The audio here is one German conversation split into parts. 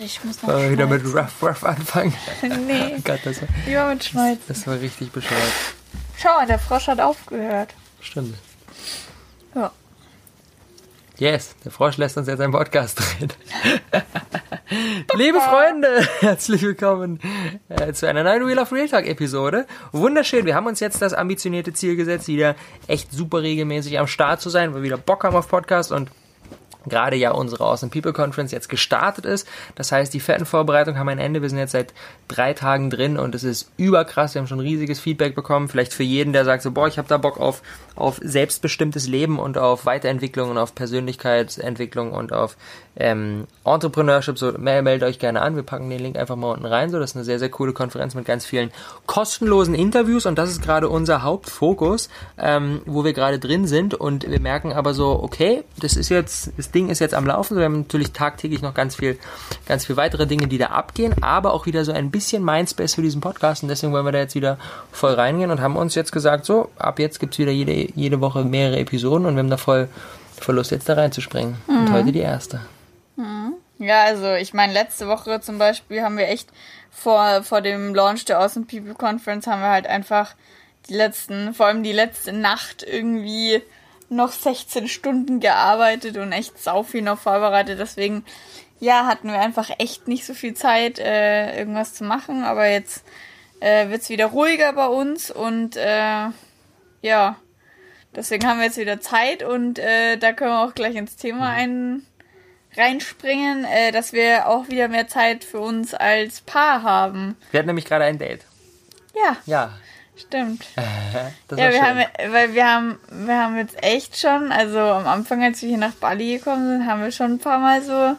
Ich muss noch wir wieder mit. Ruff Ruff anfangen? Nee, Gott, das war, lieber mit Schneuzen. das war richtig bescheuert. Schau mal, der Frosch hat aufgehört. Stimmt. Ja. Yes, der Frosch lässt uns jetzt einen Podcast drehen. Liebe Freunde, herzlich willkommen äh, zu einer neuen Wheel of Real Talk Episode. Wunderschön, wir haben uns jetzt das ambitionierte Ziel gesetzt, wieder echt super regelmäßig am Start zu sein, weil wir wieder Bock haben auf Podcast und gerade ja unsere Awesome People Conference jetzt gestartet ist. Das heißt, die fetten Vorbereitungen haben ein Ende. Wir sind jetzt seit drei Tagen drin und es ist überkrass. Wir haben schon riesiges Feedback bekommen. Vielleicht für jeden, der sagt so, boah, ich habe da Bock auf, auf selbstbestimmtes Leben und auf Weiterentwicklung und auf Persönlichkeitsentwicklung und auf ähm, Entrepreneurship. So, mel- meldet euch gerne an. Wir packen den Link einfach mal unten rein. So, das ist eine sehr, sehr coole Konferenz mit ganz vielen kostenlosen Interviews und das ist gerade unser Hauptfokus, ähm, wo wir gerade drin sind und wir merken aber so, okay, das ist jetzt, das Ding ist jetzt am Laufen. Wir haben natürlich tagtäglich noch ganz viel, ganz viel weitere Dinge, die da abgehen, aber auch wieder so ein bisschen Mindspace für diesen Podcast und deswegen wollen wir da jetzt wieder voll reingehen und haben uns jetzt gesagt, so, ab jetzt gibt's wieder jede, jede Woche mehrere Episoden und wir haben da voll, voll Lust jetzt da reinzuspringen. Und heute die erste. Ja, also ich meine, letzte Woche zum Beispiel haben wir echt vor, vor dem Launch der Awesome People Conference haben wir halt einfach die letzten, vor allem die letzte Nacht irgendwie noch 16 Stunden gearbeitet und echt sau viel noch vorbereitet. Deswegen, ja, hatten wir einfach echt nicht so viel Zeit, äh, irgendwas zu machen. Aber jetzt äh, wird's wieder ruhiger bei uns und äh, ja, deswegen haben wir jetzt wieder Zeit und äh, da können wir auch gleich ins Thema ein reinspringen, äh, dass wir auch wieder mehr Zeit für uns als Paar haben. Wir hatten nämlich gerade ein Date. Ja, Ja, stimmt. das Ja, wir haben, weil wir haben, wir haben jetzt echt schon, also am Anfang, als wir hier nach Bali gekommen sind, haben wir schon ein paar Mal so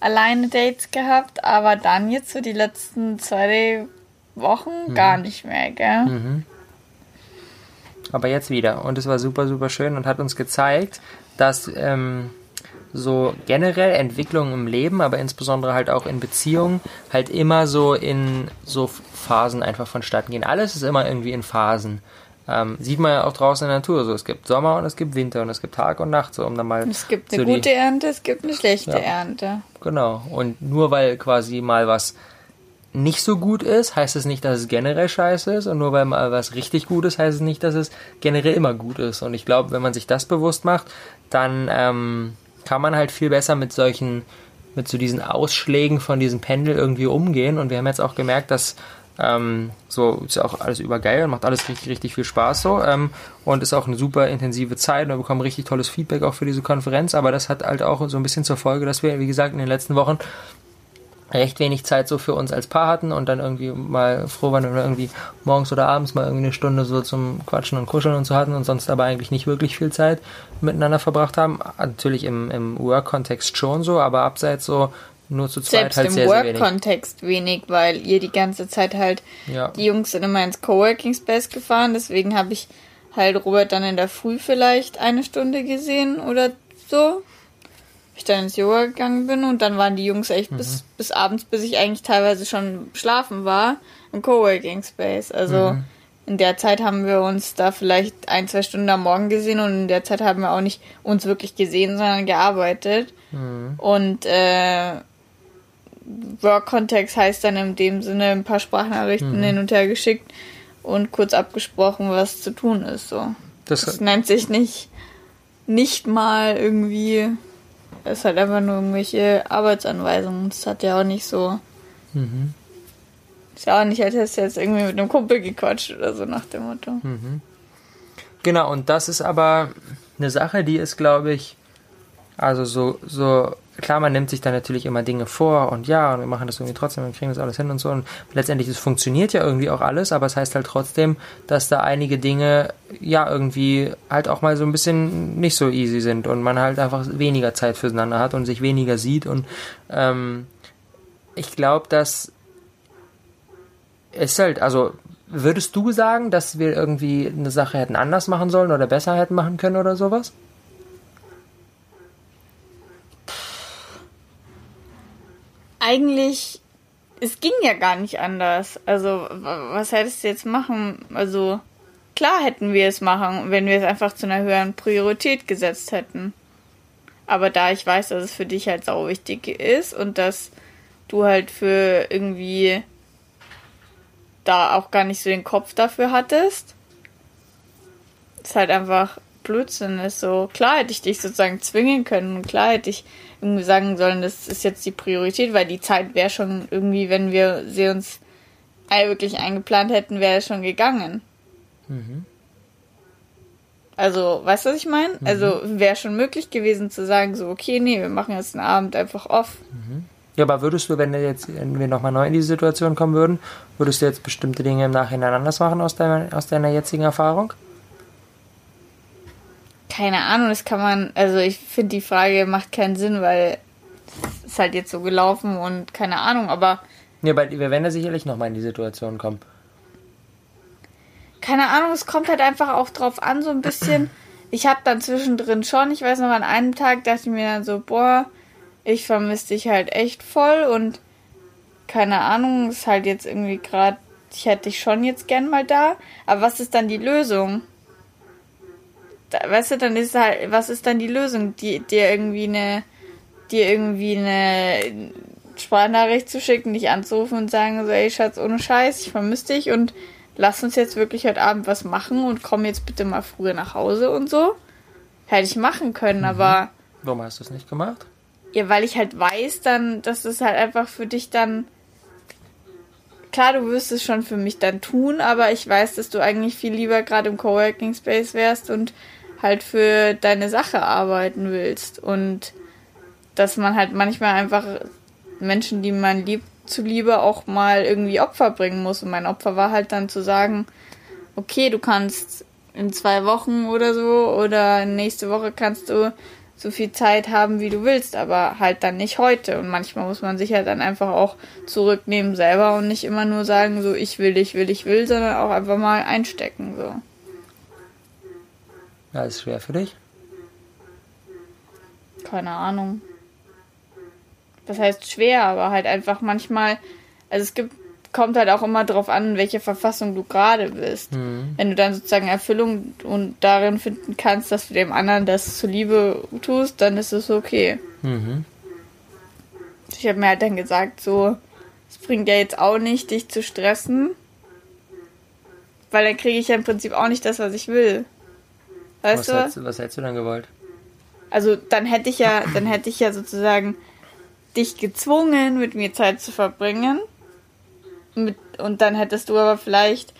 alleine Dates gehabt, aber dann jetzt so die letzten zwei Wochen Mhm. gar nicht mehr, gell? aber jetzt wieder. Und es war super, super schön und hat uns gezeigt, dass ähm, so generell Entwicklungen im Leben, aber insbesondere halt auch in Beziehungen, halt immer so in so Phasen einfach vonstatten gehen. Alles ist immer irgendwie in Phasen. Ähm, sieht man ja auch draußen in der Natur so. Es gibt Sommer und es gibt Winter und es gibt Tag und Nacht, so um dann mal. Es gibt eine so die- gute Ernte, es gibt eine schlechte Ja. Ernte. Genau. Und nur weil quasi mal was nicht so gut ist, heißt es nicht, dass es generell scheiße ist. Und nur weil mal was richtig gut ist, heißt es nicht, dass es generell immer gut ist. Und ich glaube, wenn man sich das bewusst macht, dann ähm, kann man halt viel besser mit solchen, mit so diesen Ausschlägen von diesem Pendel irgendwie umgehen. Und wir haben jetzt auch gemerkt, dass ähm, so ist ja auch alles übergeil und macht alles richtig, richtig viel Spaß so. Ähm, und ist auch eine super intensive Zeit und wir bekommen richtig tolles Feedback auch für diese Konferenz. Aber das hat halt auch so ein bisschen zur Folge, dass wir, wie gesagt, in den letzten Wochen recht wenig Zeit so für uns als Paar hatten und dann irgendwie mal froh waren, wenn wir irgendwie morgens oder abends mal irgendwie eine Stunde so zum Quatschen und Kuscheln und so hatten und sonst aber eigentlich nicht wirklich viel Zeit miteinander verbracht haben. Natürlich im, im Work-Kontext schon so, aber abseits so nur zu zweit Selbst halt im sehr, sehr wenig. Work-Kontext wenig, weil ihr die ganze Zeit halt, Ja. die Jungs sind immer ins Coworking Space gefahren, deswegen habe ich halt Robert dann in der Früh vielleicht eine Stunde gesehen oder so. Ich dann ins Yoga gegangen bin und dann waren die Jungs echt bis, bis abends, bis ich eigentlich teilweise schon schlafen war, im Coworking Space. Also in der Zeit haben wir uns da vielleicht ein, zwei Stunden am Morgen gesehen und in der Zeit haben wir auch nicht uns wirklich gesehen, sondern gearbeitet. Und äh, Work-Kontext heißt dann in dem Sinne ein paar Sprachnachrichten hin und her geschickt und kurz abgesprochen, was zu tun ist. So. Das, Das nennt sich nicht, nicht mal irgendwie, ist halt einfach nur irgendwelche Arbeitsanweisungen. Das hat ja auch nicht so. Ist ja auch nicht, als hättest du jetzt irgendwie mit einem Kumpel gequatscht oder so nach dem Motto. Genau, und das ist aber eine Sache, die ist, glaube ich, also so, so, klar, man nimmt sich da natürlich immer Dinge vor und ja, und wir machen das irgendwie trotzdem, wir kriegen das alles hin und so und letztendlich, es funktioniert ja irgendwie auch alles, aber es heißt halt trotzdem, dass da einige Dinge, ja, irgendwie halt auch mal so ein bisschen nicht so easy sind und man halt einfach weniger Zeit füreinander hat und sich weniger sieht und ähm, ich glaube, dass es halt, also würdest du sagen, dass wir irgendwie eine Sache hätten anders machen sollen oder besser hätten machen können oder sowas? Eigentlich, es ging ja gar nicht anders. Also, wa- was hättest du jetzt machen? Also, klar hätten wir es machen, wenn wir es einfach zu einer höheren Priorität gesetzt hätten. Aber da ich weiß, dass es für dich halt sau wichtig ist und dass du halt für irgendwie da auch gar nicht so den Kopf dafür hattest. ist halt einfach Blödsinn ist. So, klar hätte ich dich sozusagen zwingen können und klar hätte ich irgendwie sagen sollen, das ist jetzt die Priorität, weil die Zeit wäre schon irgendwie, wenn wir sie uns wirklich eingeplant hätten, wäre es schon gegangen. Mhm. Also, weißt du, was ich meine? Mhm. Also, wäre schon möglich gewesen zu sagen, so, okay, nee, wir machen jetzt einen Abend einfach off. Mhm. Ja, aber würdest du, wenn, jetzt, wenn wir nochmal neu in diese Situation kommen würden, würdest du jetzt bestimmte Dinge im Nachhinein anders machen aus deiner, aus deiner jetzigen Erfahrung? Keine Ahnung, das kann man, also ich finde die Frage macht keinen Sinn, weil es ist halt jetzt so gelaufen und keine Ahnung, aber. Ja, weil wir werden ja sicherlich nochmal in die Situation kommen. Keine Ahnung, es kommt halt einfach auch drauf an, so ein bisschen. Ich habe dann zwischendrin schon, ich weiß noch, an einem Tag dachte ich mir dann so, boah, ich vermisse dich halt echt voll und keine Ahnung, ist halt jetzt irgendwie gerade, ich hätte dich schon jetzt gern mal da. Aber was ist dann die Lösung? Weißt du, dann ist halt, was ist dann die Lösung? Die, dir irgendwie eine, dir irgendwie eine Sprachnachricht zu schicken, dich anzurufen und sagen so, ey Schatz, ohne Scheiß, ich vermisse dich und lass uns jetzt wirklich heute Abend was machen und komm jetzt bitte mal früher nach Hause und so. Hätte ich machen können, mhm. aber. Warum hast du es nicht gemacht? Ja, weil ich halt weiß dann, dass es halt einfach für dich dann. Klar, du wirst es schon für mich dann tun, aber ich weiß, dass du eigentlich viel lieber gerade im Coworking Space wärst und halt für deine Sache arbeiten willst. Und dass man halt manchmal einfach Menschen, die man liebt, zuliebe auch mal irgendwie Opfer bringen muss. Und mein Opfer war halt dann zu sagen, okay, du kannst in zwei Wochen oder so oder nächste Woche kannst du so viel Zeit haben, wie du willst, aber halt dann nicht heute. Und manchmal muss man sich halt dann einfach auch zurücknehmen selber und nicht immer nur sagen, so ich will, ich will, ich will, sondern auch einfach mal einstecken, so. Ja, ist schwer für dich? Keine Ahnung. Das heißt schwer, aber halt einfach manchmal, also es gibt, kommt halt auch immer darauf an, in welcher Verfassung du gerade bist. Mhm. Wenn du dann sozusagen Erfüllung und darin finden kannst, dass du dem anderen das zuliebe tust, dann ist es okay. Mhm. Ich habe mir halt dann gesagt, so, es bringt ja jetzt auch nicht, dich zu stressen, weil dann kriege ich ja im Prinzip auch nicht das, was ich will. Weißt was du? Hättest, was hättest du dann gewollt? Also dann hätte ich ja, dann hätte ich ja sozusagen dich gezwungen, mit mir Zeit zu verbringen. Mit, und dann hättest du aber vielleicht,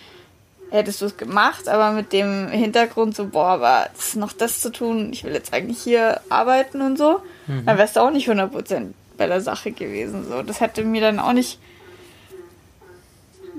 hättest du es gemacht, aber mit dem Hintergrund so, boah, aber ist noch das zu tun, ich will jetzt eigentlich hier arbeiten und so, mhm. dann wärst du auch nicht 100% bei der Sache gewesen. So, das hätte mir dann auch nicht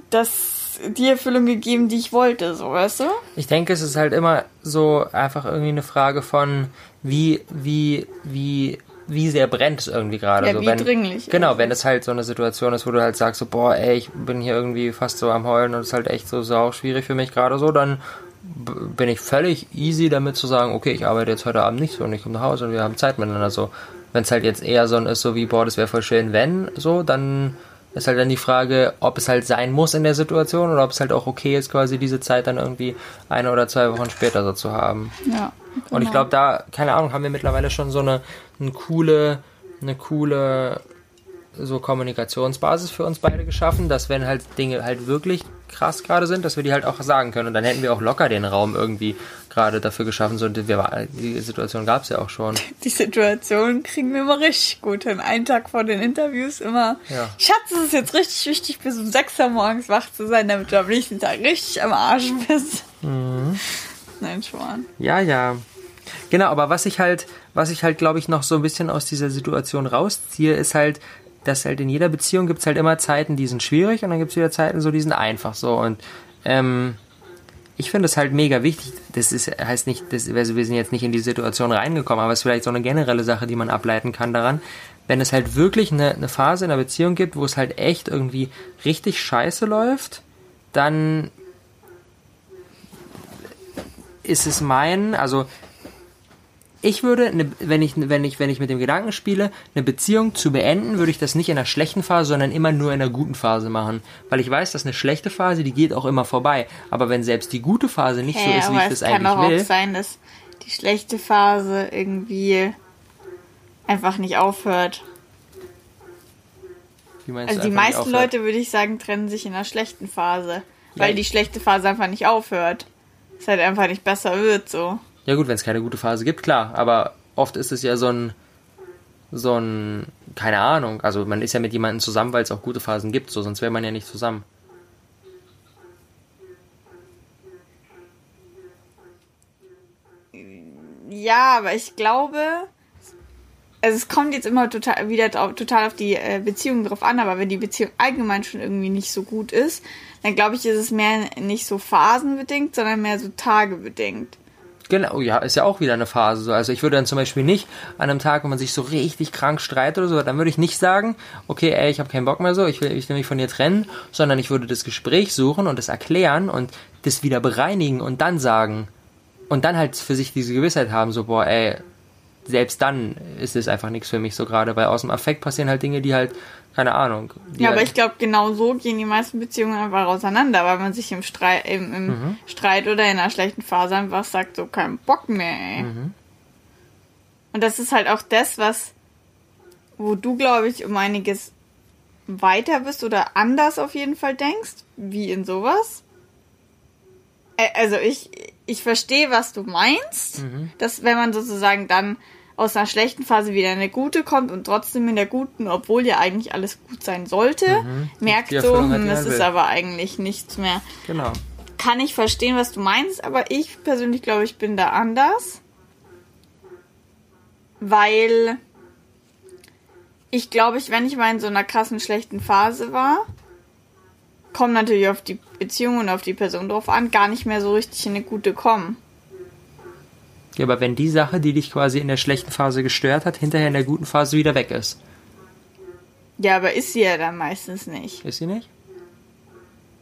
das die Erfüllung gegeben, die ich wollte, so weißt du? Ich denke, es ist halt immer so einfach irgendwie eine Frage von wie, wie, wie, wie sehr brennt es irgendwie gerade. Ja, so, wie wenn, dringlich. Genau, wenn es halt so eine Situation ist, wo du halt sagst, so, boah, ey, ich bin hier irgendwie fast so am Heulen und es ist halt echt so sau schwierig für mich gerade so, dann bin ich völlig easy damit zu sagen, okay, ich arbeite jetzt heute Abend nicht so und ich komme nach Hause und wir haben Zeit miteinander so. Wenn es halt jetzt eher so ist, so wie, boah, das wäre voll schön, wenn, so, dann ist halt dann die Frage, ob es halt sein muss in der Situation oder ob es halt auch okay ist, quasi diese Zeit dann irgendwie eine oder zwei Wochen später so zu haben. Ja. Genau. Und ich glaube, da, keine Ahnung, haben wir mittlerweile schon so eine, eine coole, eine coole so Kommunikationsbasis für uns beide geschaffen, dass wenn halt Dinge halt wirklich krass gerade sind, dass wir die halt auch sagen können. Und dann hätten wir auch locker den Raum irgendwie gerade dafür geschaffen. So, die Situation gab es ja auch schon. Die Situation kriegen wir immer richtig gut hin. Einen Tag vor den Interviews immer. Ja. Schatz, es ist jetzt richtig wichtig, bis um 6 Uhr morgens wach zu sein, damit du am nächsten Tag richtig am Arsch bist. Mhm. Nein, Schwan. Ja, ja. Genau, aber was ich halt, was ich halt, glaube ich, noch so ein bisschen aus dieser Situation rausziehe, ist halt, dass halt in jeder Beziehung gibt es halt immer Zeiten, die sind schwierig und dann gibt es wieder Zeiten, so die sind einfach so. Und ähm, ich finde es halt mega wichtig. Das ist, heißt nicht, das, also wir sind jetzt nicht in die Situation reingekommen, aber es ist vielleicht so eine generelle Sache, die man ableiten kann daran. Wenn es halt wirklich eine, eine Phase in der Beziehung gibt, wo es halt echt irgendwie richtig scheiße läuft, dann ist es mein, also ich würde, eine, wenn, ich, wenn, ich, wenn ich mit dem Gedanken spiele, eine Beziehung zu beenden, würde ich das nicht in einer schlechten Phase, sondern immer nur in einer guten Phase machen. Weil ich weiß, dass eine schlechte Phase, die geht auch immer vorbei. Aber wenn selbst die gute Phase nicht hey, so ist, wie ich das eigentlich will. Es kann auch sein, dass die schlechte Phase irgendwie einfach nicht aufhört. Wie meinst Also du die meisten? Leute, würde ich sagen, trennen sich in einer schlechten Phase. Weil Ja. die schlechte Phase einfach nicht aufhört. Es halt einfach nicht besser wird, so. Ja gut, wenn es keine gute Phase gibt, klar. Aber oft ist es ja so ein, so ein, keine Ahnung. Also man ist ja mit jemandem zusammen, weil es auch gute Phasen gibt, so sonst wäre man ja nicht zusammen. Ja, aber ich glaube, also es kommt jetzt immer total wieder total auf die äh, Beziehung drauf an, aber wenn die Beziehung allgemein schon irgendwie nicht so gut ist, dann glaube ich, ist es mehr nicht so phasenbedingt, sondern mehr so tagebedingt. Genau, ja, ist ja auch wieder eine Phase. So. Also ich würde dann zum Beispiel nicht an einem Tag, wo man sich so richtig krank streitet oder so, dann würde ich nicht sagen, okay, ey, ich habe keinen Bock mehr so, ich will, ich will mich von dir trennen, sondern ich würde das Gespräch suchen und das erklären und das wieder bereinigen und dann sagen. Und dann halt für sich diese Gewissheit haben, so, boah, ey, selbst dann ist es einfach nichts für mich so gerade, weil aus dem Affekt passieren halt Dinge, die halt, keine Ahnung. Ja, aber ich glaube, genau so gehen die meisten Beziehungen einfach auseinander, weil man sich im, Streit, im, im Mhm. Streit oder in einer schlechten Phase einfach sagt, so kein Bock mehr, ey. Mhm. Und das ist halt auch das, was, wo du, glaube ich, um einiges weiter bist oder anders auf jeden Fall denkst, wie in sowas. Also ich, ich verstehe, was du meinst, Mhm. dass wenn man sozusagen dann aus einer schlechten Phase wieder in eine gute kommt und trotzdem in der guten, obwohl ja eigentlich alles gut sein sollte, merkt Die so, hm, das ist aber eigentlich nichts mehr. genau. Kann ich verstehen, was du meinst, aber ich persönlich glaube, ich bin da anders. Weil ich glaube, ich, wenn ich mal in so einer krassen schlechten Phase war, kommt natürlich auf die Beziehung und auf die Person drauf an, gar nicht mehr so richtig in eine gute kommen. Ja, aber wenn die Sache, die dich quasi in der schlechten Phase gestört hat, hinterher in der guten Phase wieder weg ist, Ja, aber ist sie ja dann meistens nicht. ist sie nicht?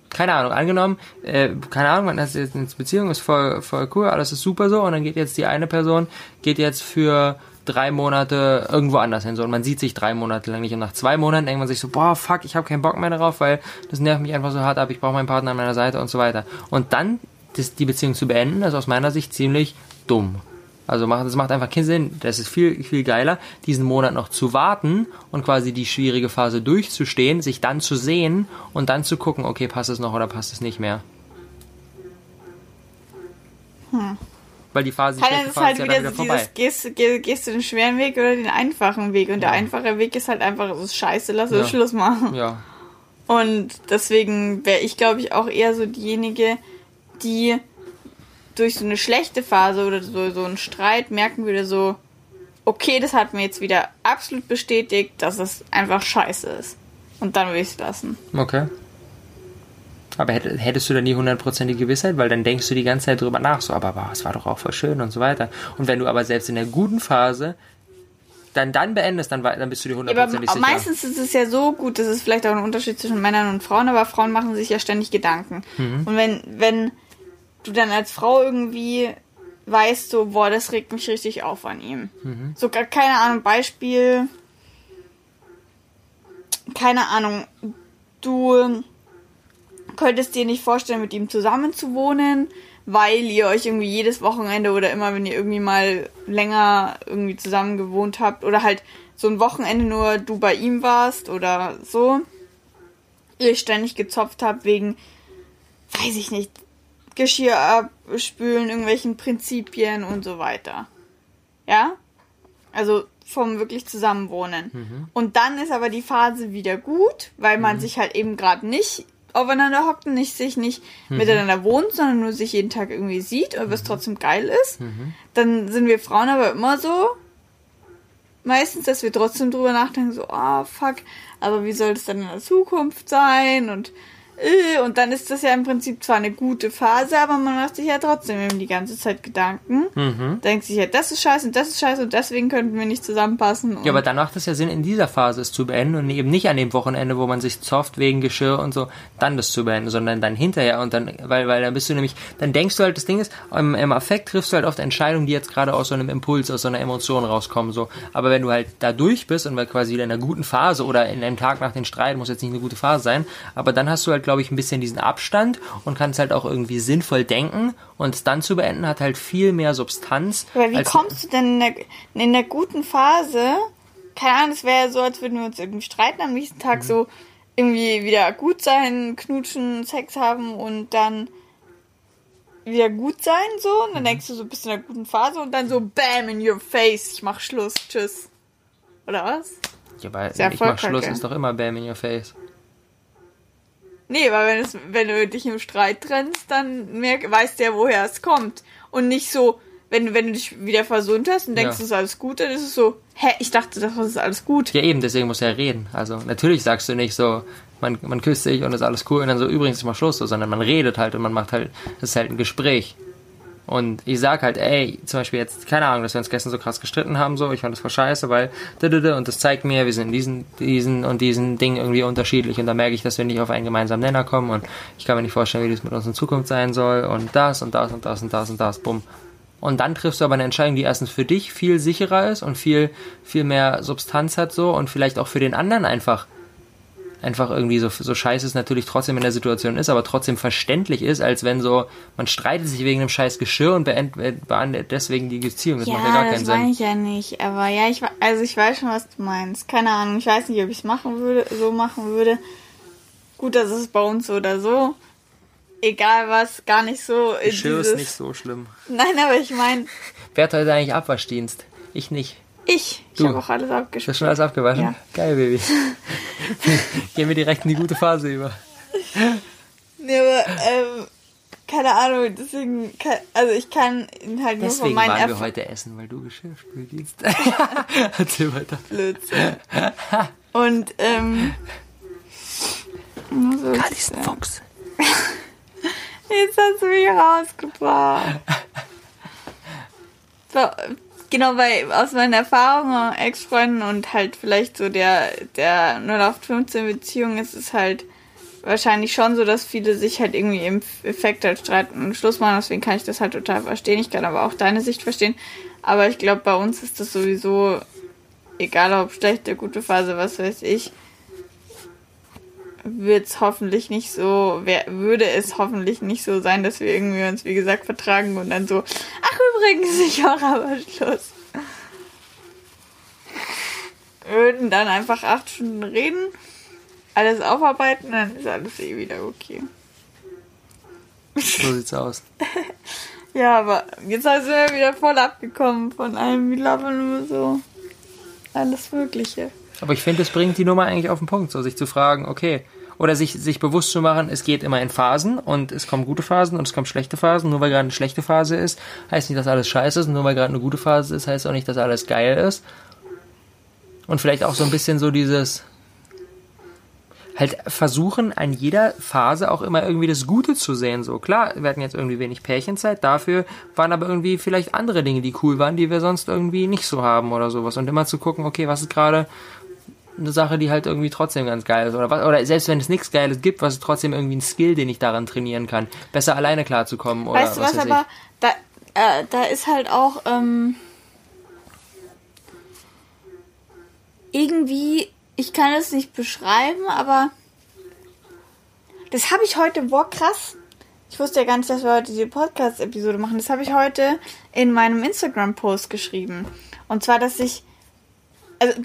Keine Ahnung, angenommen, äh, keine Ahnung, man hat jetzt eine Beziehung, ist voll, voll cool, alles ist super so, und dann geht jetzt die eine Person, geht jetzt für drei Monate irgendwo anders hin, so, und man sieht sich drei Monate lang nicht, und nach zwei Monaten denkt man sich so, boah, fuck, ich habe keinen Bock mehr darauf, weil das nervt mich einfach so hart ab, ich brauche meinen Partner an meiner Seite und so weiter. Und dann das, die Beziehung zu beenden, ist aus meiner Sicht ziemlich dumm. Also macht, das macht einfach keinen Sinn. Das ist viel, viel geiler, diesen Monat noch zu warten und quasi die schwierige Phase durchzustehen, sich dann zu sehen und dann zu gucken, okay, passt es noch oder passt es nicht mehr. Weil die Phase, die das ist halt ist ja wieder, wieder so vorbei. dieses, gehst, geh- gehst du den schweren Weg oder den einfachen Weg? Und der einfache Weg ist halt einfach, es ist scheiße, lass uns Ja. Schluss machen. Ja, Und deswegen wäre ich, glaube ich, auch eher so diejenige, die durch so eine schlechte Phase oder so, so einen Streit merken würde, so, okay, das hat mir jetzt wieder absolut bestätigt, dass es einfach scheiße ist. Und dann würde ich es lassen. okay. Aber hätt- hättest du dann die hundertprozentige Gewissheit, weil dann denkst du die ganze Zeit drüber nach, so, aber wow, es war doch auch voll schön und so weiter. Und wenn du aber selbst in der guten Phase dann dann beendest, dann, dann bist du dir Aber hundertprozentig sicher. meistens ist es ja so gut, das ist vielleicht auch ein Unterschied zwischen Männern und Frauen, aber Frauen machen sich ja ständig Gedanken. Mhm. Und wenn, wenn du dann als Frau irgendwie weißt, so, boah, das regt mich richtig auf an ihm. Mhm. Sogar, keine Ahnung, Beispiel, keine Ahnung, du könntest dir nicht vorstellen, mit ihm zusammen zu wohnen, weil ihr euch irgendwie jedes Wochenende oder immer, wenn ihr irgendwie mal länger irgendwie zusammen gewohnt habt oder halt so ein Wochenende nur du bei ihm warst oder so, ihr ständig gezopft habt wegen, weiß ich nicht, Geschirr abspülen, irgendwelchen Prinzipien und so weiter. Ja? Also vom wirklich Zusammenwohnen. Und dann ist aber die Phase wieder gut, weil man sich halt eben gerade nicht aufeinander hockt und nicht sich nicht miteinander wohnt, sondern nur sich jeden Tag irgendwie sieht, aber es trotzdem geil ist. Dann sind wir Frauen aber immer so, meistens, dass wir trotzdem drüber nachdenken, so, ah, fuck, aber wie soll das dann in der Zukunft sein und und dann ist das ja im Prinzip zwar eine gute Phase, aber man macht sich ja trotzdem eben die ganze Zeit Gedanken. Mhm. Denkt sich ja, das ist scheiße und das ist scheiße und deswegen könnten wir nicht zusammenpassen. Ja, aber dann macht es ja Sinn, in dieser Phase es zu beenden und eben nicht an dem Wochenende, wo man sich zofft wegen Geschirr und so, dann das zu beenden, sondern dann hinterher und dann, weil, weil dann bist du nämlich, dann denkst du halt, das Ding ist, im, im Affekt triffst du halt oft Entscheidungen, die jetzt gerade aus so einem Impuls, aus so einer Emotion rauskommen, so. Aber wenn du halt da durch bist und weil quasi wieder in einer guten Phase oder in einem Tag nach dem Streit, muss jetzt nicht eine gute Phase sein, aber dann hast du halt, glaube ich, ein bisschen diesen Abstand und kannst halt auch irgendwie sinnvoll denken und es dann zu beenden hat halt viel mehr Substanz. Aber wie kommst du denn in der, in der guten Phase keine Ahnung, es wäre so, als würden wir uns irgendwie streiten, am nächsten Tag Mhm. so irgendwie wieder gut sein, knutschen, Sex haben und dann wieder gut sein, so. Und Mhm. dann denkst du so, bist in einer guten Phase und dann so, bam, in your face, ich mach Schluss, tschüss. Oder was? Ja, weil ich mach Schluss ist doch immer Bam in your face. Nee, weil wenn, es, wenn du dich im Streit trennst, dann merk, weißt ja, woher es kommt. Und nicht so, wenn, wenn du dich wieder versöhnt hast und denkst, Ja. es ist alles gut, dann ist es so, hä, ich dachte, das ist alles gut. Ja, eben, deswegen muss er reden. Also, natürlich sagst du nicht so, man, man küsst sich und ist alles cool und dann so, übrigens, ich mach Schluss, so, sondern man redet halt und man macht halt, das ist halt ein Gespräch. Und ich sag halt, ey, zum Beispiel jetzt, keine Ahnung, dass wir uns gestern so krass gestritten haben, so, ich fand das voll scheiße, weil, und das zeigt mir, wir sind in diesen, diesen und diesen Dingen irgendwie unterschiedlich. Und da merke ich, dass wir nicht auf einen gemeinsamen Nenner kommen. Und ich kann mir nicht vorstellen, wie das mit uns in Zukunft sein soll. Und das und das und das und das und das, bumm. Und dann triffst du aber eine Entscheidung, die erstens für dich viel sicherer ist und viel, viel mehr Substanz hat so. Und vielleicht auch für den anderen einfach einfach irgendwie so, so scheiße es natürlich trotzdem in der Situation ist, aber trotzdem verständlich ist, als wenn so, man streitet sich wegen einem scheiß Geschirr und beendet, beendet deswegen die Beziehung. Das macht ja gar keinen das meine Sinn. ich ja nicht. Aber ja, ich, also ich weiß schon, was du meinst. Keine Ahnung, ich weiß nicht, ob ich es machen würde, so machen würde. Gut, das ist bei uns so oder so. Egal was, gar nicht so. in Geschirr dieses, ist nicht so schlimm. Nein, aber ich meine, Wer hat heute eigentlich Abwaschdienst? Ich nicht. Ich. Ich Du. habe auch alles Ist das abgespielt. schon alles abgewaschen? Ja. Geil, Baby. Gehen wir direkt in die gute Phase über. Nee, aber, ähm, keine Ahnung, deswegen, kann, also ich kann ihn halt nur von Deswegen meinen waren wir Erfahrungen. heute essen, weil du Geschirrspüldienst. Erzähl weiter. Blödsinn. Und, ähm. so es. Fuchs. Jetzt hast du mich rausgebracht. So, genau, weil aus meinen Erfahrungen, Ex-Freunden und halt vielleicht so der, der 0815 Beziehung ist es halt wahrscheinlich schon so, dass viele sich halt irgendwie im Effekt halt streiten und Schluss machen. Deswegen kann ich das halt total verstehen. Ich kann aber auch deine Sicht verstehen. Aber ich glaube, bei uns ist das sowieso, egal ob schlechte, gute Phase, was weiß ich, wird's hoffentlich nicht so, wer, würde es hoffentlich nicht so sein, dass wir irgendwie uns, wie gesagt, vertragen und dann so, ach übrigens, ich mache aber Schluss. Würden dann einfach acht Stunden reden, alles aufarbeiten, dann ist alles eh wieder okay. So sieht's aus. Ja, aber jetzt sind wir wieder voll abgekommen von allem. Wir labern nur so alles Mögliche. Aber ich finde, es bringt die Nummer eigentlich auf den Punkt, so sich zu fragen, okay, oder sich, sich bewusst zu machen, es geht immer in Phasen und es kommen gute Phasen und es kommen schlechte Phasen. Nur weil gerade eine schlechte Phase ist, heißt nicht, dass alles scheiße ist. Und nur weil gerade eine gute Phase ist, heißt auch nicht, dass alles geil ist. Und vielleicht auch so ein bisschen so dieses, halt versuchen, an jeder Phase auch immer irgendwie das Gute zu sehen. So klar, wir hatten jetzt irgendwie wenig Pärchenzeit, dafür waren aber irgendwie vielleicht andere Dinge, die cool waren, die wir sonst irgendwie nicht so haben oder sowas. Und immer zu gucken, okay, was ist gerade eine Sache, die halt irgendwie trotzdem ganz geil ist. Oder, was, oder selbst wenn es nichts Geiles gibt, was ist trotzdem irgendwie ein Skill, den ich daran trainieren kann, besser alleine klarzukommen. Oder weißt du was, weiß aber da, äh, da ist halt auch ähm, irgendwie, ich kann es nicht beschreiben, aber das habe ich heute, boah, krass. Ich wusste ja gar nicht, dass wir heute diese Podcast-Episode machen. Das habe ich heute in meinem Instagram-Post geschrieben. Und zwar, dass ich, also,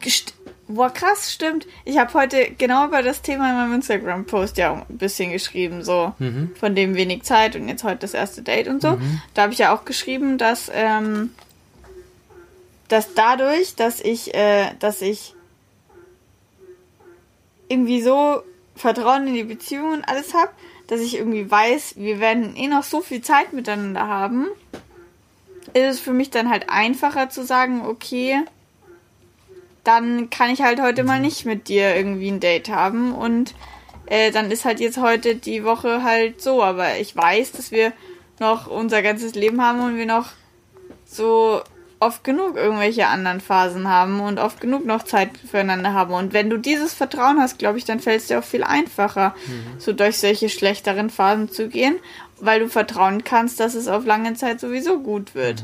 boah, krass, stimmt. Ich habe heute genau über das Thema in meinem Instagram-Post ja ein bisschen geschrieben, so von dem wenig Zeit und jetzt heute das erste Date und so. Da habe ich ja auch geschrieben, dass, ähm, dass dadurch, dass ich, äh, dass ich irgendwie so Vertrauen in die Beziehung und alles habe, dass ich irgendwie weiß, wir werden eh noch so viel Zeit miteinander haben, ist es für mich dann halt einfacher zu sagen, okay, dann kann ich halt heute mal nicht mit dir irgendwie ein Date haben. Und äh, dann ist halt jetzt heute die Woche halt so, aber ich weiß, dass wir noch unser ganzes Leben haben und wir noch so oft genug irgendwelche anderen Phasen haben und oft genug noch Zeit füreinander haben. Und wenn du dieses Vertrauen hast, glaube ich, dann fällt es dir auch viel einfacher, so durch solche schlechteren Phasen zu gehen, weil du vertrauen kannst, dass es auf lange Zeit sowieso gut wird.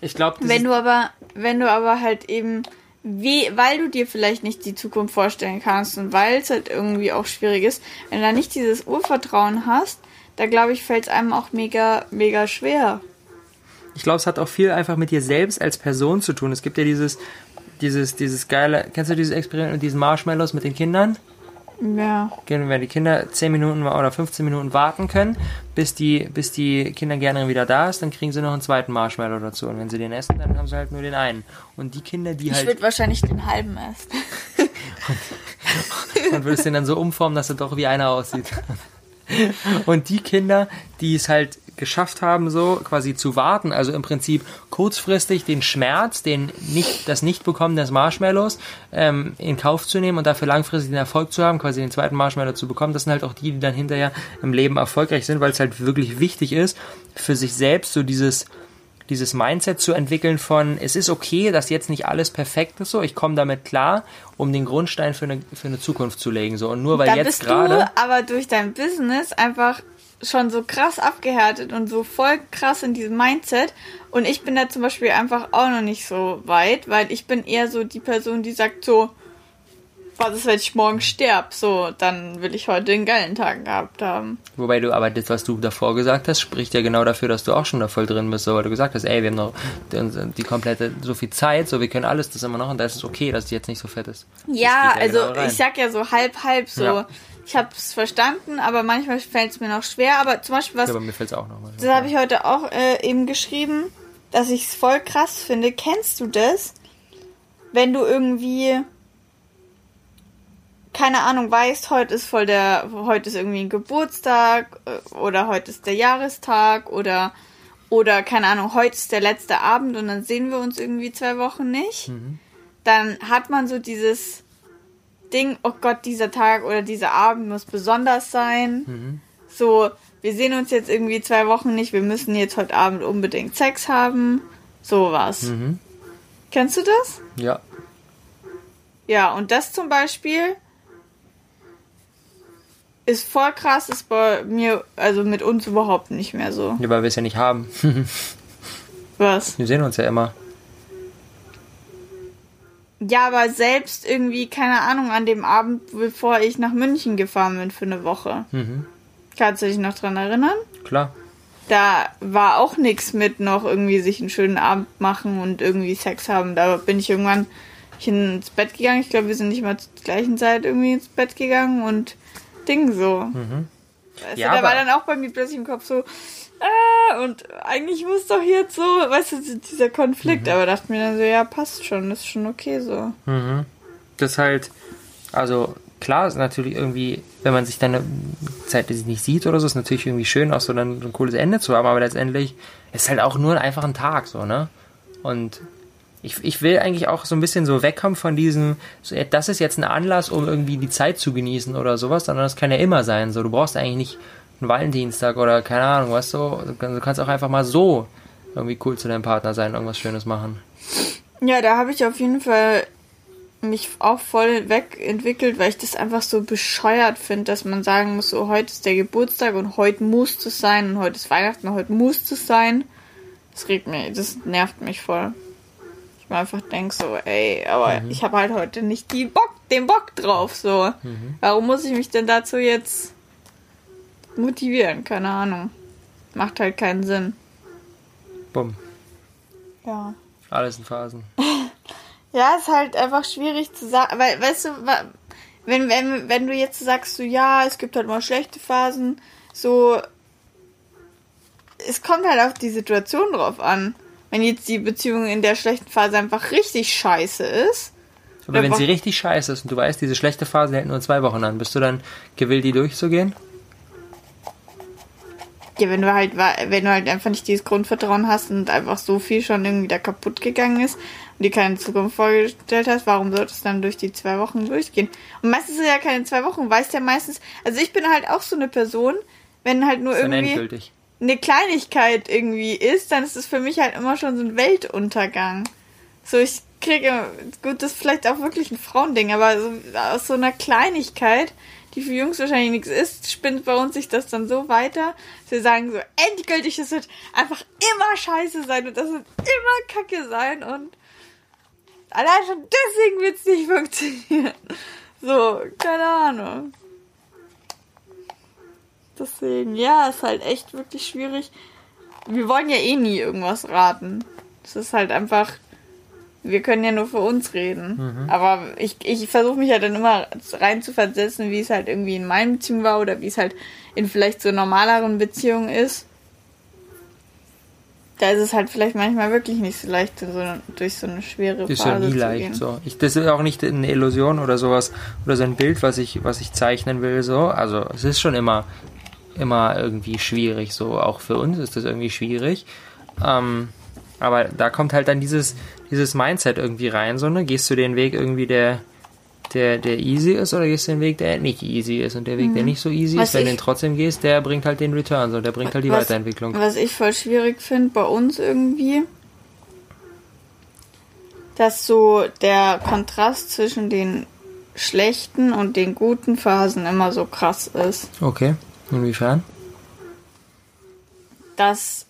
Ich glaube, Wenn du aber, wenn du aber halt eben, wie, weil du dir vielleicht nicht die Zukunft vorstellen kannst und weil es halt irgendwie auch schwierig ist, wenn du da nicht dieses Urvertrauen hast, da glaube ich, fällt es einem auch mega, mega schwer. ich glaube, es hat auch viel einfach mit dir selbst als Person zu tun. Es gibt ja dieses, dieses, dieses geile, kennst du dieses Experiment mit diesen Marshmallows mit den Kindern? Ja. Genau, Wenn die Kinder 10 Minuten oder 15 Minuten warten können, bis die, bis die Kindergärtnerin wieder da ist, dann kriegen sie noch einen zweiten Marshmallow dazu. Und wenn sie den essen, dann haben sie halt nur den einen. Und die Kinder, die Ich halt. würde wahrscheinlich den halben essen. und würdest den dann so umformen, dass er doch wie einer aussieht. Und die Kinder, die es halt geschafft haben, so quasi zu warten, also im Prinzip kurzfristig den Schmerz, den nicht, das Nichtbekommen des Marshmallows ähm, in Kauf zu nehmen und dafür langfristig den Erfolg zu haben, quasi den zweiten Marshmallow zu bekommen, das sind halt auch die, die dann hinterher im Leben erfolgreich sind, weil es halt wirklich wichtig ist, für sich selbst so dieses dieses Mindset zu entwickeln von, es ist okay, dass jetzt nicht alles perfekt ist, so, ich komme damit klar, um den Grundstein für eine, für eine Zukunft zu legen, so. Und nur weil da jetzt gerade. du aber durch dein Business einfach schon so krass abgehärtet und so voll krass in diesem Mindset. Und ich bin da zum Beispiel einfach auch noch nicht so weit, weil ich bin eher so die Person, die sagt so, was ist, wenn ich morgen sterb? So, dann will ich heute einen geilen Tag gehabt haben. Wobei du, aber das, was du davor gesagt hast, spricht ja genau dafür, dass du auch schon da voll drin bist, so, weil du gesagt hast, ey, wir haben noch die, die komplette, so viel Zeit, so, wir können alles das immer noch und da ist es okay, dass die jetzt nicht so fett ist. Ja, ja also genau ich sag ja so halb, halb so. Ja. Ich habe es verstanden, aber manchmal fällt es mir noch schwer. Aber zum Beispiel was, Ja, aber mir fällt es auch nochmal. das habe ich heute auch äh, eben geschrieben, dass ich es voll krass finde. Kennst du das? Wenn du irgendwie keine Ahnung weißt, heute ist voll der, heute ist irgendwie ein Geburtstag äh, oder heute ist der Jahrestag oder oder keine Ahnung, heute ist der letzte Abend und dann sehen wir uns irgendwie zwei Wochen nicht. Dann hat man so dieses Ding, oh Gott, dieser Tag oder dieser Abend muss besonders sein. So, wir sehen uns jetzt irgendwie zwei Wochen nicht, wir müssen jetzt heute Abend unbedingt Sex haben. Sowas. Mhm. Kennst du das? Ja. Ja, und das zum Beispiel ist voll krass, ist bei mir, also mit uns überhaupt nicht mehr so. ja, weil wir es ja nicht haben. Was? Wir sehen uns ja immer. Ja, aber selbst irgendwie, keine Ahnung, an dem Abend, bevor ich nach München gefahren bin für eine Woche. Mhm. Kannst du dich noch dran erinnern? Klar. Da war auch nichts mit noch irgendwie sich einen schönen Abend machen und irgendwie Sex haben. Da bin ich irgendwann ins Bett gegangen. Ich glaube, wir sind nicht mal zur gleichen Zeit irgendwie ins Bett gegangen und Ding so. Weißt Mhm. Ja, du, da war dann auch bei mir plötzlich im Kopf so, ah, und eigentlich muss doch jetzt so, weißt du, dieser Konflikt. Mhm. Aber dachte mir dann so, ja, passt schon, ist schon okay so. Das ist halt, also klar ist natürlich irgendwie, wenn man sich dann eine Zeit nicht sieht oder so, ist natürlich irgendwie schön, auch so dann ein cooles Ende zu haben, aber letztendlich ist halt auch nur einfach ein Tag so, ne? Und ich, ich will eigentlich auch so ein bisschen so wegkommen von diesem, das ist jetzt ein Anlass, um irgendwie die Zeit zu genießen oder sowas, sondern das kann ja immer sein. So, du brauchst eigentlich nicht einen Valentinstag oder keine Ahnung, was so. Du kannst- auch einfach mal so irgendwie cool zu deinem Partner sein, irgendwas Schönes machen. Ja, da habe ich auf jeden Fall mich auch voll wegentwickelt, weil ich das einfach so bescheuert finde, dass man sagen muss, so heute ist der Geburtstag und heute muss es sein und heute ist Weihnachten und heute muss es sein. Das regt mich, das nervt mich voll. Mir einfach denke so, ey, aber ich habe halt heute nicht die Bock, den Bock drauf, so. Warum muss ich mich denn dazu jetzt motivieren? Keine Ahnung. Macht halt keinen Sinn. Bumm. Ja. Alles in Phasen. Ja, ist halt einfach schwierig zu sagen, weil, weißt du, wenn, wenn, wenn du jetzt sagst, so, ja, es gibt halt mal schlechte Phasen, so, es kommt halt auf die Situation drauf an. Wenn jetzt die Beziehung in der schlechten Phase einfach richtig scheiße ist, Aber wenn sie richtig scheiße ist und du weißt, diese schlechte Phase hält nur zwei Wochen an, bist du dann gewillt, die durchzugehen? ja, wenn du halt, wenn du halt einfach nicht dieses Grundvertrauen hast und einfach so viel schon irgendwie da kaputt gegangen ist und dir keine Zukunft vorgestellt hast, warum sollte es dann durch die zwei Wochen durchgehen? Und meistens sind ja keine zwei Wochen, weißt ja meistens, also ich bin halt auch so eine Person, wenn halt nur Ist irgendwie endgültig. Eine Kleinigkeit irgendwie ist, dann ist es für mich halt immer schon so ein Weltuntergang. So, ich kriege, gut, das ist vielleicht auch wirklich ein Frauending, aber so, aus so einer Kleinigkeit, die für Jungs wahrscheinlich nichts ist, spinnt bei uns sich das dann so weiter, dass wir sagen so, endgültig, es wird einfach immer scheiße sein und das wird immer kacke sein und allein schon deswegen wird es nicht funktionieren. So, keine Ahnung. Deswegen, ja, ist halt echt wirklich schwierig. Wir wollen ja eh nie irgendwas raten. Es ist halt einfach Wir können ja nur für uns reden. Mhm. Aber ich, ich versuche mich ja dann immer rein zu versetzen, wie es halt irgendwie in meinen Beziehungen war oder wie es halt in vielleicht so normaleren Beziehungen ist. Da ist es halt vielleicht manchmal wirklich nicht so leicht, so, durch so eine schwere ist ja Phase nie zu leicht. gehen. So. Ich, das ist auch nicht eine Illusion oder sowas oder so ein Bild, was ich, was ich zeichnen will. So. Also es ist schon immer, immer irgendwie schwierig. So auch für uns ist das irgendwie schwierig. Ähm, aber da kommt halt dann dieses, dieses Mindset irgendwie rein. So, ne? Gehst du den Weg irgendwie, der, der, der easy ist, oder gehst du den Weg, der nicht easy ist? Und der Weg, der nicht so easy Mhm. Was ist, wenn du den trotzdem gehst, der bringt halt den Return, so, der bringt halt die Was- Weiterentwicklung. Was ich voll schwierig finde bei uns irgendwie, dass so der Kontrast zwischen den schlechten und den guten Phasen immer so krass ist. Okay. Inwiefern? Dass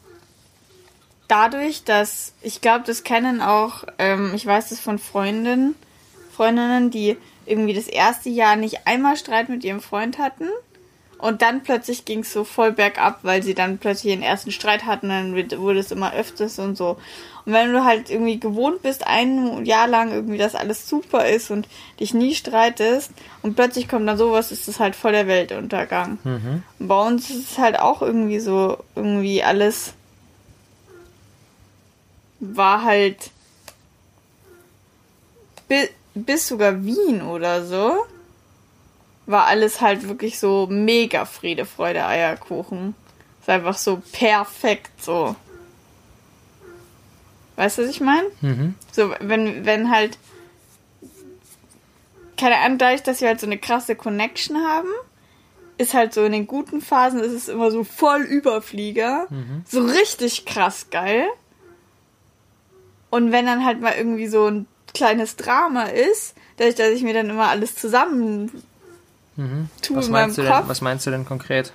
dadurch, dass ich glaube, das kennen auch, ähm, ich weiß das von Freundinnen, Freundinnen, die irgendwie das erste Jahr nicht einmal Streit mit ihrem Freund hatten. Und dann plötzlich ging es so voll bergab, weil sie dann plötzlich den ersten Streit hatten, dann wurde es immer öfters und so. Und wenn du halt irgendwie gewohnt bist, ein Jahr lang irgendwie, dass alles super ist und dich nie streitest und plötzlich kommt dann sowas, ist es halt voll der Weltuntergang. Und bei uns ist es halt auch irgendwie so, irgendwie alles war halt bi bis sogar Wien oder so war alles halt wirklich so mega Friede, Freude, Eierkuchen. Ist einfach so perfekt so. Weißt du, was ich meine? Mhm. So, wenn, wenn halt. Keine Ahnung, dadurch, dass wir halt so eine krasse Connection haben, ist halt so in den guten Phasen ist es immer so voll Überflieger. So richtig krass geil. Und wenn dann halt mal irgendwie so ein kleines Drama ist, dadurch, dass ich mir dann immer alles zusammen Mhm. tue Was in meinem Kopf. denn, was meinst du denn konkret?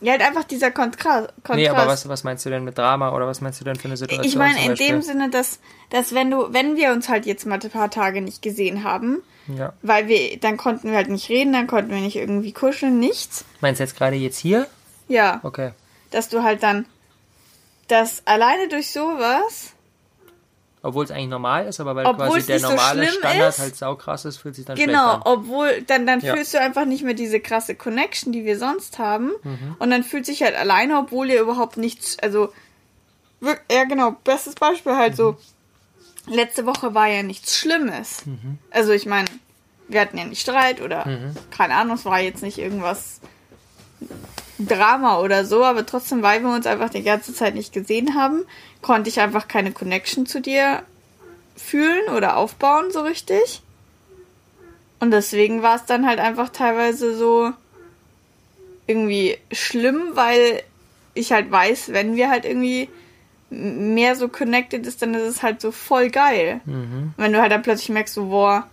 Ja, halt einfach dieser Kontra Kontrast. Nee, aber was, was meinst du denn mit Drama oder was meinst du denn für eine Situation? Ich meine, in dem Sinne, dass, dass wenn du, wenn wir uns halt jetzt mal ein paar Tage nicht gesehen haben, Ja. weil wir, dann konnten wir halt nicht reden, dann konnten wir nicht irgendwie kuscheln, nichts. Meinst du jetzt gerade jetzt hier? Ja, Okay. dass du halt dann, dass alleine durch sowas, Obwohl es eigentlich normal ist, aber weil Obwohl quasi der nicht so normale schlimm Standard ist. halt saukrass ist, fühlt sich dann genau, schlecht an. obwohl, dann, dann Ja. fühlst du einfach nicht mehr diese krasse Connection, die wir sonst haben. Mhm. Und dann fühlt sich halt alleine, obwohl ihr überhaupt nichts, also, ja genau, bestes Beispiel halt so, Mhm. letzte Woche war ja nichts Schlimmes. Also ich meine, wir hatten ja nicht Streit oder Mhm. keine Ahnung, es war jetzt nicht irgendwas Drama oder so, aber trotzdem, weil wir uns einfach die ganze Zeit nicht gesehen haben, konnte ich einfach keine Connection zu dir fühlen oder aufbauen so richtig. Und deswegen war es dann halt einfach teilweise so irgendwie schlimm, weil ich halt weiß, wenn wir halt irgendwie mehr so connected ist, dann ist es halt so voll geil. Mhm. Wenn du halt dann plötzlich merkst, so, boah,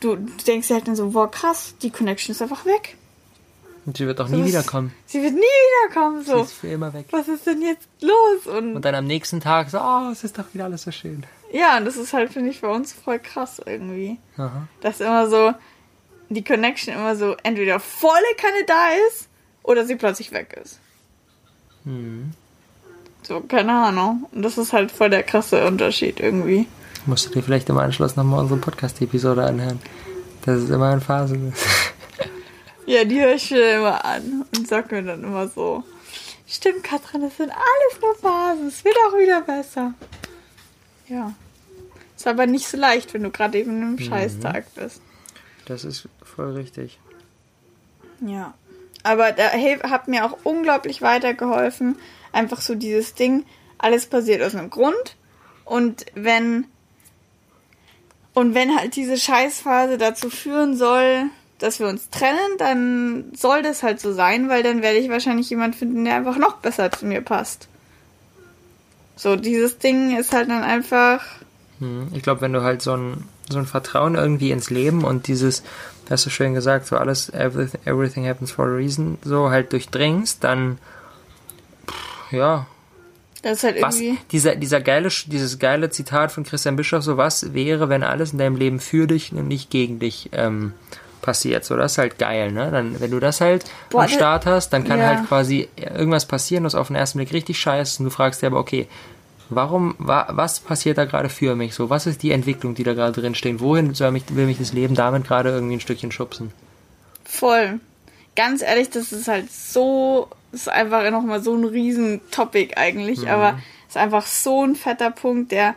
du, du denkst dir halt dann so, boah, krass, die Connection ist einfach weg. Und sie wird auch So, nie es- wiederkommen. Sie wird nie wiederkommen, Sie so. ist für immer weg. Was ist denn jetzt los? Und, Und dann am nächsten Tag so, oh, es ist doch wieder alles so schön. ja, und das ist halt, finde ich, bei uns voll krass irgendwie. Aha. Dass immer so, die Connection immer so entweder volle Kanne da ist oder sie plötzlich weg ist. Mhm. So, keine Ahnung. Und das ist halt voll der krasse Unterschied irgendwie. Musst du dir vielleicht im Anschluss nochmal unsere Podcast-Episode anhören. Das ist immer in Phasen. Ja, die höre ich mir immer an und sag mir dann immer so, stimmt, Katrin, das sind alles nur Phasen, es wird auch wieder besser. Ja. Ist aber nicht so leicht, wenn du gerade eben in einem Scheißtag bist. Das ist voll richtig. Ja. Aber da hat mir auch unglaublich weitergeholfen. Einfach so dieses Ding, alles passiert aus einem Grund. Und wenn und wenn halt diese Scheißphase dazu führen soll, dass wir uns trennen, dann soll das halt so sein, weil dann werde ich wahrscheinlich jemand finden, der einfach noch besser zu mir passt. So, dieses Ding ist halt dann einfach. Mhm. Ich glaube, wenn du halt so ein, so ein Vertrauen irgendwie ins Leben und dieses, hast du schön gesagt, so alles, everything, everything happens for a reason, so halt durchdringst, dann, pff, ja, Das ist halt was, irgendwie. dieser, dieser geile, dieses geile Zitat von Christian Bischof, so was wäre, wenn alles in deinem Leben für dich und nicht gegen dich ähm, passiert. So, das ist halt geil, ne? Dann, wenn du das halt Boah, am Start hast, dann kann ja. halt quasi irgendwas passieren, was auf den ersten Blick richtig scheiße ist und du fragst dir aber, okay, Warum, wa, was passiert da gerade für mich so? Was ist die Entwicklung, die da gerade drin steht? Wohin soll mich, will mich das Leben damit gerade irgendwie ein Stückchen schubsen? Voll. Ganz ehrlich, das ist halt so, das ist einfach nochmal so ein Riesen-Topic eigentlich, mhm. aber ist einfach so ein fetter Punkt, der,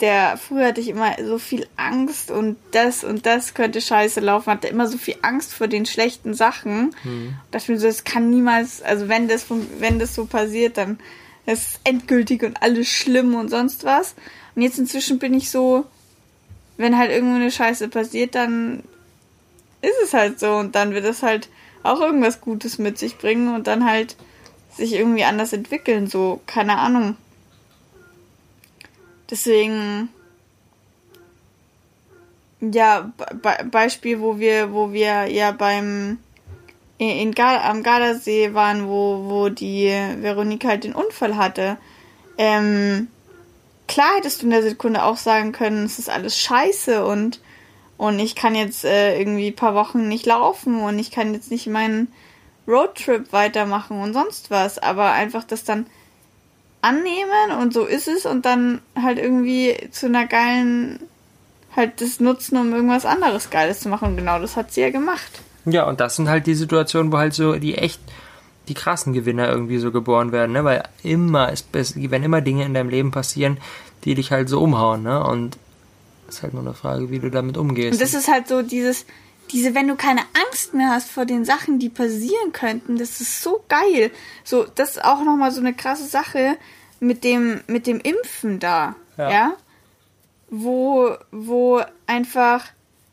der, früher hatte ich immer so viel Angst und das und das könnte scheiße laufen, hatte immer so viel Angst vor den schlechten Sachen. Mhm. Dachte mir so, es kann niemals, also wenn das, wenn das so passiert, dann ist es endgültig und alles schlimm und sonst was. Und jetzt inzwischen bin ich so, wenn halt irgendwo eine Scheiße passiert, dann ist es halt so und dann wird es halt auch irgendwas Gutes mit sich bringen und dann halt sich irgendwie anders entwickeln, so, keine Ahnung. Deswegen, ja, Be Beispiel, wo wir, wo wir ja beim in, Gar am Gardasee waren, wo, wo die Veronika halt den Unfall hatte. Ähm, klar hättest du in der Sekunde auch sagen können, es ist alles scheiße und, und ich kann jetzt äh, irgendwie paar Wochen nicht laufen und ich kann jetzt nicht meinen Roadtrip weitermachen und sonst was, aber einfach das dann annehmen und so ist es und dann halt irgendwie zu einer geilen, halt das nutzen, um irgendwas anderes Geiles zu machen. Und genau das hat sie ja gemacht. Ja, und das sind halt die Situationen, wo halt so die echt die krassen Gewinner irgendwie so geboren werden, ne? Weil immer es, wenn immer Dinge in deinem Leben passieren, die dich halt so umhauen, ne? Und es ist halt nur eine Frage, wie du damit umgehst. Und das ist halt so dieses, diese, wenn du keine Angst mehr hast vor den Sachen, die passieren könnten, das ist so geil. So, das ist auch nochmal so eine krasse Sache mit dem, mit dem Impfen da, ja. ja? Wo, wo einfach,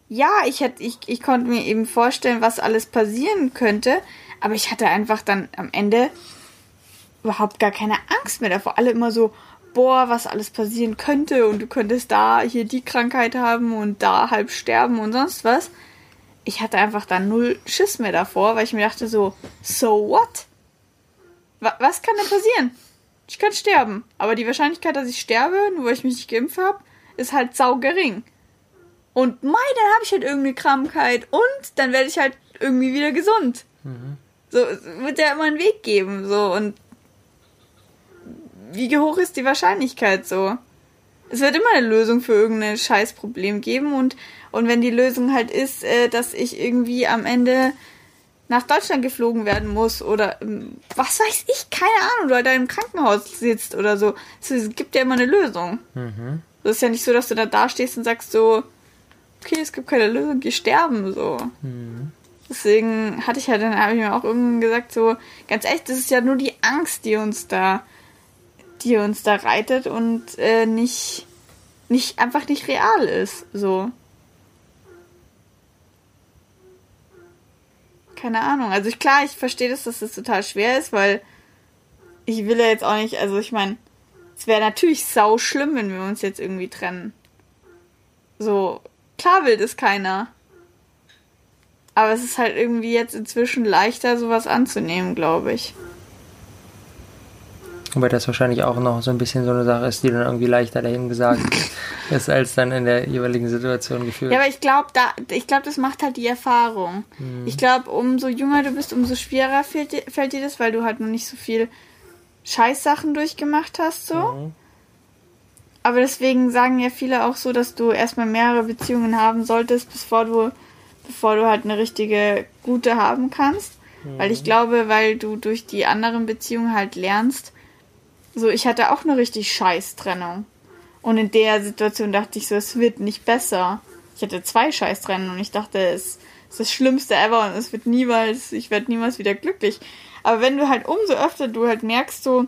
ja, ich hätte, ich, ich konnte mir eben vorstellen, was alles passieren könnte, aber ich hatte einfach dann am Ende überhaupt gar keine Angst mehr davor. Alle immer so, boah, was alles passieren könnte und du könntest da hier die Krankheit haben und da halb sterben und sonst was ich hatte einfach dann null Schiss mehr davor, weil ich mir dachte so, so what? was kann denn passieren? Ich kann sterben. Aber die Wahrscheinlichkeit, dass ich sterbe, nur weil ich mich nicht geimpft habe, ist halt sau gering. Und mei, dann habe ich halt irgendeine Krankheit und dann werde ich halt irgendwie wieder gesund. Mhm. So, wird ja immer einen Weg geben, so, und wie hoch ist die Wahrscheinlichkeit so? Es wird immer eine Lösung für irgendein Scheißproblem geben und und wenn die Lösung halt ist, äh, dass ich irgendwie am Ende nach Deutschland geflogen werden muss oder ähm, was weiß ich, keine Ahnung, oder da im Krankenhaus sitzt oder so. Es gibt ja immer eine Lösung. Mhm. ist ja nicht so, dass du da dastehst und sagst so, okay, es gibt keine Lösung, geh sterben, so. Mhm. Deswegen hatte ich ja dann, habe ich mir auch irgendwann gesagt, so, ganz echt, das ist ja nur die Angst, die uns da, die uns da reitet und äh, nicht, nicht, einfach nicht real ist, so. keine Ahnung. Also ich, klar, ich verstehe das, dass das total schwer ist, weil ich will ja jetzt auch nicht, also ich meine, es wäre natürlich sau schlimm, wenn wir uns jetzt irgendwie trennen. So, klar will das keiner. Aber es ist halt irgendwie jetzt inzwischen leichter, sowas anzunehmen, glaube ich. Wobei das wahrscheinlich auch noch so ein bisschen so eine Sache ist, die dann irgendwie leichter dahin gesagt ist, als dann in der jeweiligen Situation gefühlt. Ja, aber ich glaube, da, ich glaube, das macht halt die Erfahrung. Mhm. Ich glaube, umso jünger du bist, umso schwerer fällt dir, fällt dir das, weil du halt noch nicht so viel Scheißsachen durchgemacht hast, so. Mhm. Aber deswegen sagen ja viele auch so, dass du erstmal mehrere Beziehungen haben solltest, bevor du, bevor du halt eine richtige gute haben kannst. Mhm. Weil ich mhm. glaube, weil du durch die anderen Beziehungen halt lernst, so, ich hatte auch eine richtig scheiß Trennung. Und in der Situation dachte ich so, es wird nicht besser. Ich hatte zwei scheiß Trennungen und ich dachte, es ist das Schlimmste ever und es wird niemals, ich werde niemals wieder glücklich. Aber wenn du halt umso öfter du halt merkst, so,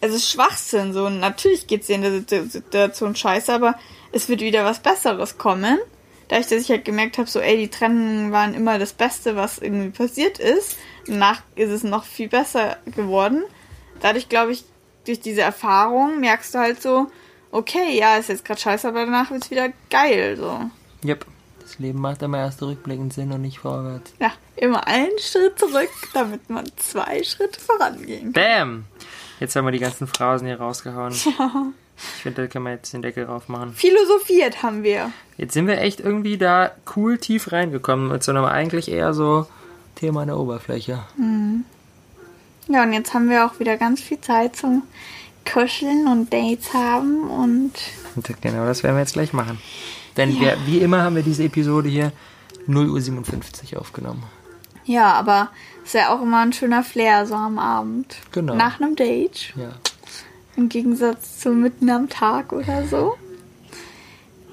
es ist Schwachsinn, so, und natürlich geht's dir in der Situation scheiße, aber es wird wieder was Besseres kommen. Dadurch, dass ich halt gemerkt habe, so, ey, die Trennungen waren immer das Beste, was irgendwie passiert ist. Danach ist es noch viel besser geworden. Dadurch, glaube ich, durch diese Erfahrung merkst du halt so, okay, ja, ist jetzt gerade scheiße, aber danach wird es wieder geil, so. Yep. Das Leben macht immer erst rückblickend Sinn und nicht vorwärts. Ja, immer einen Schritt zurück, damit man zwei Schritte vorangehen kann. Bam! Jetzt haben wir die ganzen Phrasen hier rausgehauen. Ja. Ich finde, da kann man jetzt den Deckel drauf machen. Philosophiert haben wir. Jetzt sind wir echt irgendwie da cool tief reingekommen mit so einem eigentlich eher so Thema an der Oberfläche. Mhm. Ja, und jetzt haben wir auch wieder ganz viel Zeit zum kuscheln und Dates haben und genau das werden wir jetzt gleich machen. Denn wir, wie immer haben wir diese Episode hier 0.57 Uhr aufgenommen. ja, aber ist ja auch immer ein schöner Flair so am Abend. Genau. Nach einem Date. Ja. Im Gegensatz zu mitten am Tag oder so.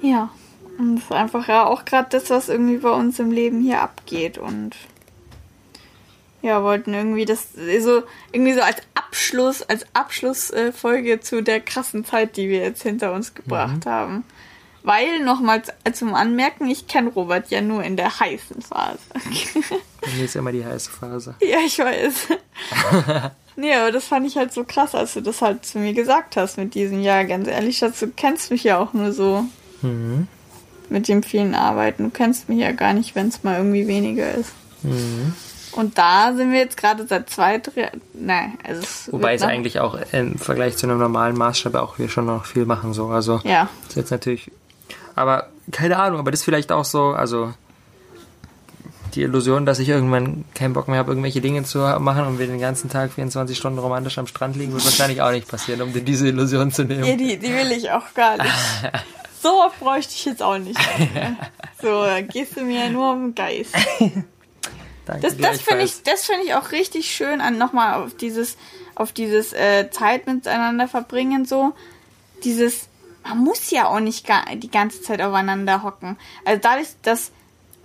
Ja. Und das ist einfach ja auch gerade das, was irgendwie bei uns im Leben hier abgeht. Und ja, wollten irgendwie das so irgendwie so als Abschluss, als Abschlussfolge äh, zu der krassen Zeit, die wir jetzt hinter uns gebracht haben. Weil, nochmal zum Anmerken, ich kenne Robert ja nur in der heißen Phase. Bei mir ist immer die heiße Phase. Ja, ich weiß. nee, aber das fand ich halt so krass, als du das halt zu mir gesagt hast mit diesem, ja, ganz ehrlich, Schatz, du kennst mich ja auch nur so Mhm. mit dem vielen Arbeiten. Du kennst mich ja gar nicht, wenn es mal irgendwie weniger ist. Und da sind wir jetzt gerade seit zwei, drei, nein, also es Wobei es eigentlich auch im Vergleich zu einem normalen Maßstab auch wir schon noch viel machen so. Also Ja, ist jetzt natürlich. Aber keine Ahnung, aber das ist vielleicht auch so, also die Illusion, dass ich irgendwann keinen Bock mehr habe, irgendwelche Dinge zu machen und wir den ganzen Tag 24 Stunden romantisch am Strand liegen, wird wahrscheinlich auch nicht passieren, um dir diese Illusion zu nehmen. ja die, die will ich auch gar nicht. so oft bräuchte ich jetzt auch nicht. so, gehst du mir nur um den Geist. Danke, Das, das finde ich, das finde ich auch richtig schön an nochmal auf dieses, auf dieses äh, Zeit miteinander verbringen so. Dieses, man muss ja auch nicht ga, die ganze Zeit aufeinander hocken. Also dadurch, dass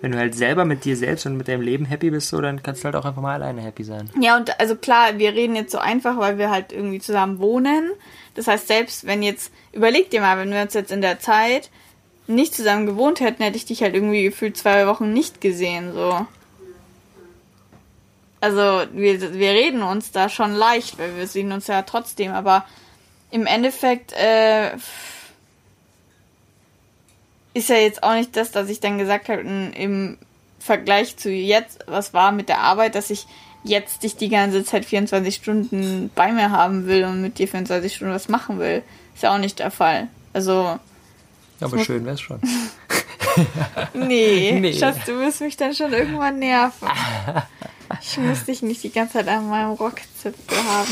Wenn du halt selber mit dir selbst und mit deinem Leben happy bist, so, dann kannst du halt auch einfach mal alleine happy sein. ja und also klar, wir reden jetzt so einfach, weil wir halt irgendwie zusammen wohnen. Das heißt, selbst wenn jetzt, überleg dir mal, wenn wir uns jetzt in der Zeit nicht zusammen gewohnt hätten, hätte ich dich halt irgendwie gefühlt zwei Wochen nicht gesehen, so. Also, wir, wir reden uns da schon leicht, weil wir sehen uns ja trotzdem, aber im Endeffekt, äh, ist ja jetzt auch nicht das, dass ich dann gesagt habe, im Vergleich zu jetzt, was war mit der Arbeit, dass ich jetzt dich die ganze Zeit 24 Stunden bei mir haben will und mit dir 24 Stunden was machen will. Ist ja auch nicht der Fall. Also, Aber schön wär's schon. nee, Nee. Schatz, du wirst mich dann schon irgendwann nerven. Ich muss dich nicht die ganze Zeit an meinem Rockzipfel haben.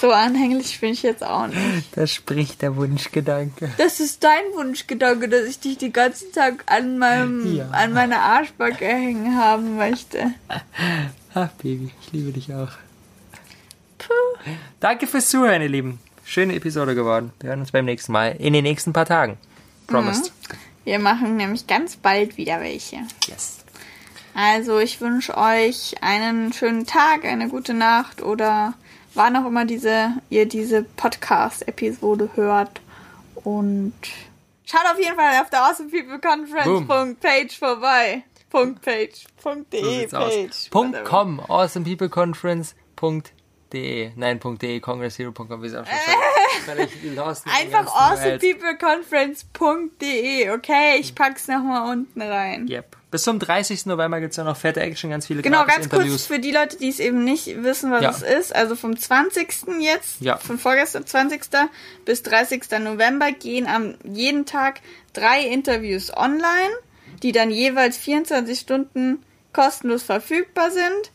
So anhänglich bin ich jetzt auch nicht. Da spricht der Wunschgedanke. Das ist dein Wunschgedanke, dass ich dich den ganzen Tag an meinem, Ja. an meiner Arschbacke hängen haben möchte. Ach, Baby, ich liebe dich auch. Danke fürs Zuhören, ihr Lieben. Schöne Episode geworden. Wir hören uns beim nächsten Mal. In den nächsten paar Tagen. Promised. Wir machen nämlich ganz bald wieder welche. Yes. Also ich wünsche euch einen schönen Tag, eine gute Nacht oder wann auch immer diese, ihr diese Podcast-Episode hört. Und schaut auf jeden Fall auf der Awesome People Conference Punkt Page vorbei. Punkt Page. Punkt So de. Page. Punkt com, awesomepeopleconference.de. Nein, Punkt .de, congresshero.com, wie es auch schon mit den Einfach awesomepeopleconference.de, okay? Ich pack's nochmal unten rein. Yep. Bis zum 30. November gibt's ja noch fette Action, ganz viele Genau, ganz kurz für die Leute, die es eben nicht wissen, was Ja. es ist. Also vom 20. jetzt, Ja. von vorgestern 20. bis 30. November gehen am jeden Tag drei Interviews online, die dann jeweils 24 Stunden kostenlos verfügbar sind.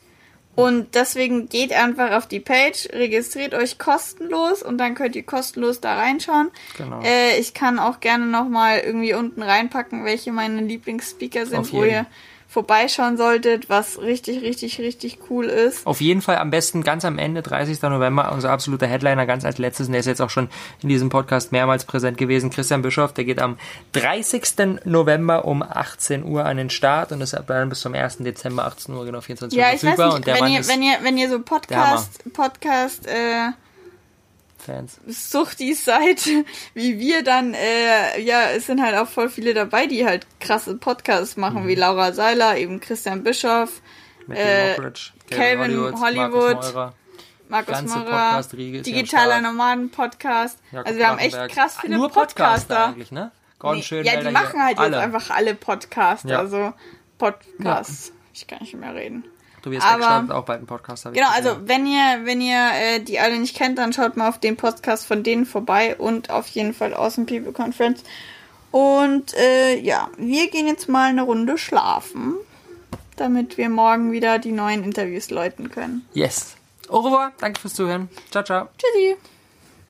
Und deswegen geht einfach auf die Page, registriert euch kostenlos und dann könnt ihr kostenlos da reinschauen. Genau. Äh, ich kann auch gerne nochmal irgendwie unten reinpacken, welche meine Lieblingsspeaker sind, wo ihr vorbeischauen solltet, was richtig, richtig, richtig cool ist. Auf jeden Fall am besten ganz am Ende, 30. November, unser absoluter Headliner, ganz als letztes, und der ist jetzt auch schon in diesem Podcast mehrmals präsent gewesen, Christian Bischoff, der geht am 30. November um 18 Uhr an den Start und ist dann bis zum 1. Dezember 18 Uhr, genau 24 Uhr Ja, ich weiß verfügbar nicht, und der wenn Mann ihr, ist wenn ihr, wenn ihr so Podcast, Podcast, äh, Fans. Suchtis seid, wie wir, dann, äh, ja, es sind halt auch voll viele dabei, die halt krasse Podcasts machen, Mhm. wie Laura Seiler, eben Christian Bischoff, Äh, Calvin Hollywood, Markus Meurer, Markus Maurer, Digitaler. Nomaden-Podcast. Also wir haben echt krass viele Nur Podcaster Podcaster. eigentlich, ne? Gordon Nee, ja, die machen halt alle. jetzt einfach alle Podcasts, Ja. also Podcasts. Ich kann nicht mehr reden. Tobias aber- Beck startet auch bald einen Podcast. Genau, also wenn ihr, wenn ihr äh, die alle nicht kennt, dann schaut mal auf den Podcast von denen vorbei und auf jeden Fall Awesome People Conference. Und äh, ja, wir gehen jetzt mal eine Runde schlafen, damit wir morgen wieder die neuen Interviews läuten können. Yes. Au revoir, danke fürs Zuhören. Ciao, ciao. Tschüssi.